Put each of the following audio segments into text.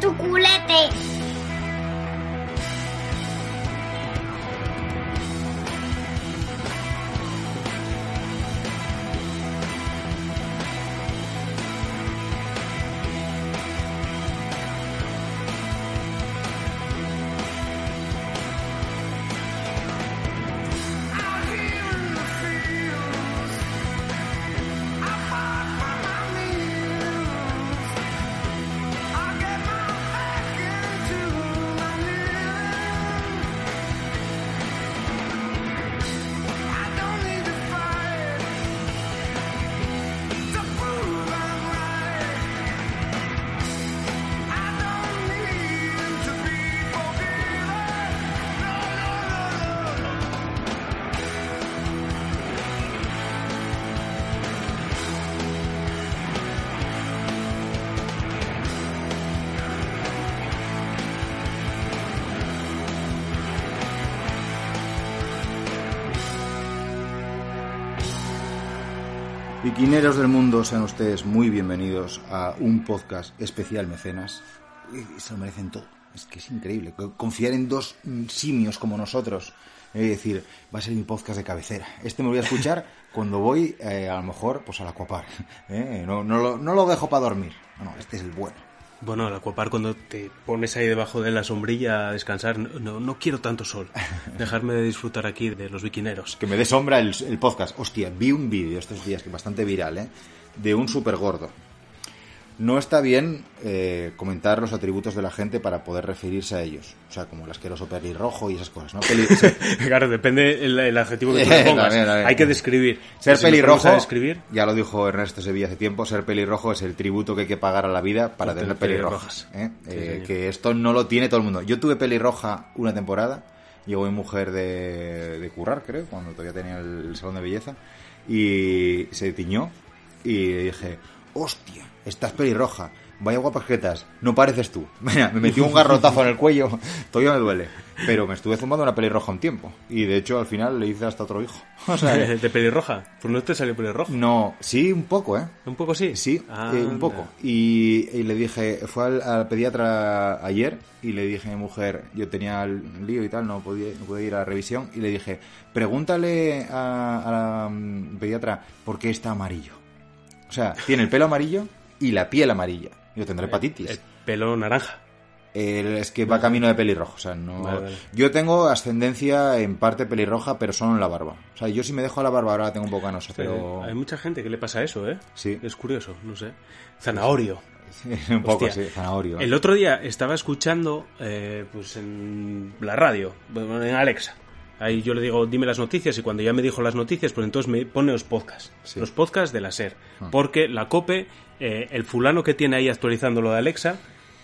Tu culete. Piquineros del mundo, sean ustedes muy bienvenidos a un podcast especial mecenas. Y se lo merecen todo. Es que es increíble. Confiar en dos mm, simios como nosotros. Es decir, va a ser mi podcast de cabecera. Este me lo voy a escuchar cuando voy, eh, a lo mejor, pues al acuapar. ¿eh? No, no, lo, no lo dejo para dormir. No, no, este es el bueno. Bueno, al acuapar cuando te pones ahí debajo de la sombrilla a descansar, no, no quiero tanto sol. Dejarme de disfrutar aquí de los biquineros. Que me dé sombra el, el podcast. Hostia, vi un vídeo estos días, que es bastante viral, ¿eh? De un super gordo. No está bien eh, comentar los atributos de la gente para poder referirse a ellos. O sea, como el asqueroso pelirrojo y esas cosas, ¿no? Peli- claro, depende el, el adjetivo que tú le pongas. También, también. Hay que describir. ser Si pelirrojo, describir, ya lo dijo Ernesto Sevilla hace tiempo, ser pelirrojo es el tributo que hay que pagar a la vida para tener pelirrojas. ¿eh? Sí, Eh, que esto no lo tiene todo el mundo. Yo tuve pelirroja una temporada, llegó mi mujer de, de currar, creo, cuando todavía tenía el, el salón de belleza, y se tiñó y dije, hostia, estás pelirroja. Vaya guapas jetas, no pareces tú. Mira, me metió un garrotazo en el cuello, todavía me duele. Pero me estuve zumbando una pelirroja un tiempo. Y de hecho, al final le hice hasta otro hijo. O sea, de pelirroja. Pues no te salió pelirrojo. no, sí, un poco, ¿eh? Un poco sí. Sí, Ah, eh, un poco. Y, y le dije, fue al, al pediatra ayer y le dije a mi mujer, yo tenía el lío y tal, no podía, no podía ir a la revisión, y le dije, pregúntale a, a la mm, pediatra por qué está amarillo. O sea, tiene el pelo amarillo y la piel amarilla. Yo tendré hepatitis. El pelo naranja. El- es que va camino de pelirrojo. O sea, no... Vale, vale. Yo tengo ascendencia en parte pelirroja, pero solo en la barba. O sea, yo si me dejo la barba ahora la tengo un poco canosa, pero... Hay mucha gente que le pasa eso, ¿eh? Sí. Es curioso, no sé. Zanahorio. un poco, Hostia. sí, zanahorio. El otro día estaba escuchando, eh, pues en la radio, en Alexa. Ahí yo le digo, dime las noticias, y cuando ya me dijo las noticias, pues entonces me pone los podcasts. Sí. Los podcasts de la SER. Ah. Porque la COPE, eh, el fulano que tiene ahí actualizando lo de Alexa,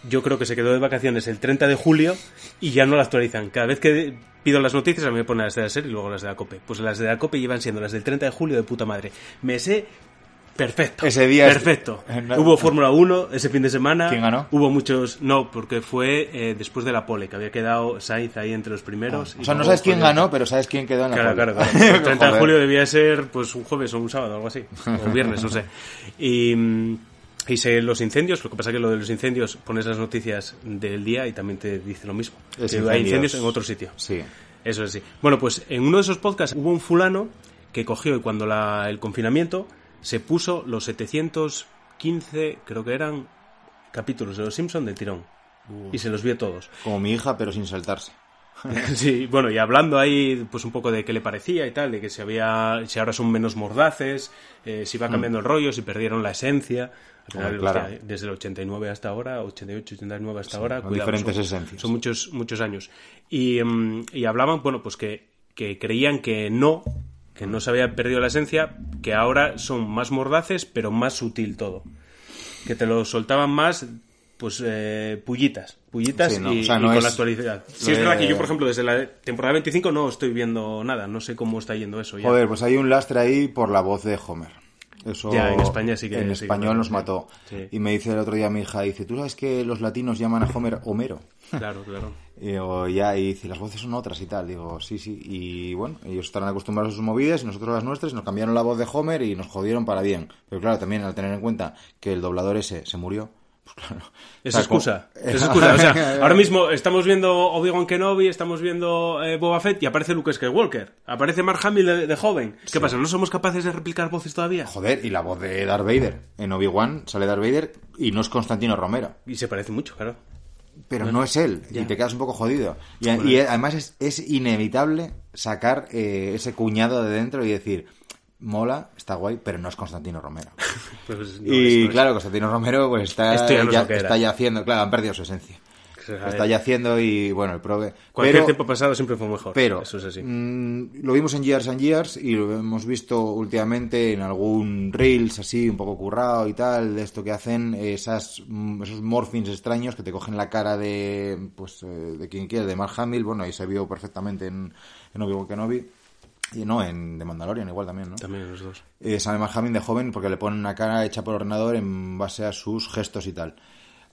yo creo que se quedó de vacaciones el 30 de julio y ya no la actualizan. Cada vez que pido las noticias, a mí me pone las de la SER y luego las de la COPE. Pues las de la COPE llevan siendo las del 30 de julio de puta madre. Me sé perfecto. Ese día es- Perfecto. No- Hubo Fórmula 1 ese fin de semana. ¿Quién ganó? Hubo muchos. No, porque fue eh, después de la pole, que había quedado Sainz ahí entre los primeros. O y sea, no sabes quién ganó, pero sabes quién quedó en la Claro, pole. claro, claro. El 30 de julio debía ser pues un jueves o un sábado, algo así. O viernes, no sé. Y, y sé los incendios, lo que pasa que lo de los incendios pones las noticias del día y también te dice lo mismo. Es que hay incendios. en otro sitio. Sí. Eso es sí. Bueno, pues en uno de esos podcasts hubo un fulano que cogió y cuando la- el confinamiento se puso los 715, creo que eran, capítulos de Los Simpson del tirón. Y se los vio todos. Como mi hija, pero sin saltarse. Sí, bueno, y hablando ahí pues un poco de qué le parecía y tal, de que si había si ahora son menos mordaces, eh, si va cambiando el rollo, si perdieron la esencia. Al final, Hombre, claro. hostia, desde el 89 hasta ahora, 88, 89 hasta ahora, con cuidado, diferentes son, esencias. son muchos muchos años. Y, mm, y hablaban, bueno, pues que, que creían que no, que no se había perdido la esencia, que ahora son más mordaces, pero más sutil todo. Que te lo soltaban más, pues, eh, pullitas. Pullitas Sí, no, y, o sea, y no con es- la actualidad. Sí, lo es verdad que yo, por ejemplo, desde la temporada 25 no estoy viendo nada. No sé cómo está yendo eso. Ya. Joder, pues hay un lastre ahí por la voz de Homer. Eso Ya, en España sí que- En sí que español nos mató. Sí. Y me dice el otro día mi hija, dice, ¿tú sabes que los latinos llaman a Homer Homero? Claro, claro. Y digo, ya, y dice, las voces son otras y tal. Digo, sí, sí. Y bueno, ellos estarán acostumbrados a sus movidas y nosotros las nuestras. Nos cambiaron la voz de Homer y nos jodieron para bien. Pero claro, también al tener en cuenta que el doblador ese se murió. Es excusa. Es excusa. O sea, ahora mismo estamos viendo Obi-Wan Kenobi, estamos viendo eh, Boba Fett y aparece Luke Skywalker. Aparece Mark Hamill de, de joven. ¿Qué pasa? ¿No somos capaces de replicar voces todavía? Joder, y la voz de Darth Vader. En Obi-Wan sale Darth Vader y no es Constantino Romero. Y se parece mucho, claro. pero no es él ya. y te quedas un poco jodido. Y, y además es, es inevitable sacar eh, ese cuñado de dentro y decir, mola, está guay, pero no es Constantino Romero. Pues no y no claro, Constantino Romero pues está, ya está ya haciendo, claro, han perdido su esencia. Está ya haciendo y bueno, el prove. Cualquier pero, tiempo pasado siempre fue mejor. pero Eso es así. mm, lo vimos en Years and Years y lo hemos visto últimamente en algún Reels así, un poco currado y tal, de esto que hacen esas, mm, esos morphings extraños que te cogen la cara de, pues, eh, de quien quiera, de Mark Hamill, bueno, ahí se vio perfectamente en, en Obi-Wan Kenobi. Y no, en The Mandalorian igual también, ¿no? También los dos. Eh, Mark Hamill de joven porque le ponen una cara hecha por ordenador en base a sus gestos y tal.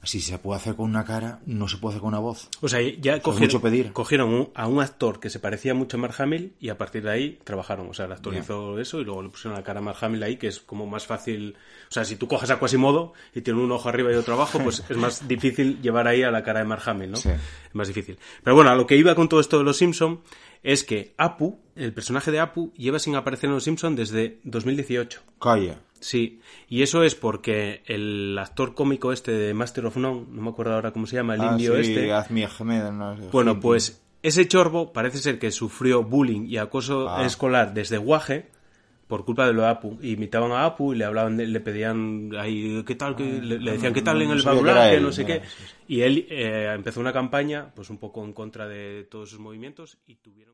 Si se puede hacer con una cara, no se puede hacer con una voz. O sea, ya cogieron, mucho pedir. cogieron un- a un actor que se parecía mucho a Mark Hamill y a partir de ahí trabajaron. O sea, el actor hizo eso y luego le pusieron la cara a Mark Hamill ahí, que es como más fácil. O sea, si tú coges a Quasimodo y tiene un ojo arriba y otro abajo, pues es más difícil llevar ahí a la cara de Mark Hamill, ¿no? Sí. Es más difícil. Pero bueno, a lo que iba con todo esto de los Simpson es que Apu, el personaje de Apu, lleva sin aparecer en los Simpson desde 2018. Calla. Sí, y eso es porque el actor cómico este de Master of None, no me acuerdo ahora cómo se llama, el Ah, indio sí, este. Azmi Ahmed, no sé, Bueno, pues ese chorbo parece ser que sufrió bullying y acoso Ah. escolar desde Guaje por culpa de lo de Apu. Imitaban a Apu y le hablaban, le pedían ahí, ¿qué tal? ¿Qué? Le, le decían, ¿qué tal en no el él, No sé qué. sí, sí. Y él eh, empezó una campaña, pues un poco en contra de todos sus movimientos y tuvieron...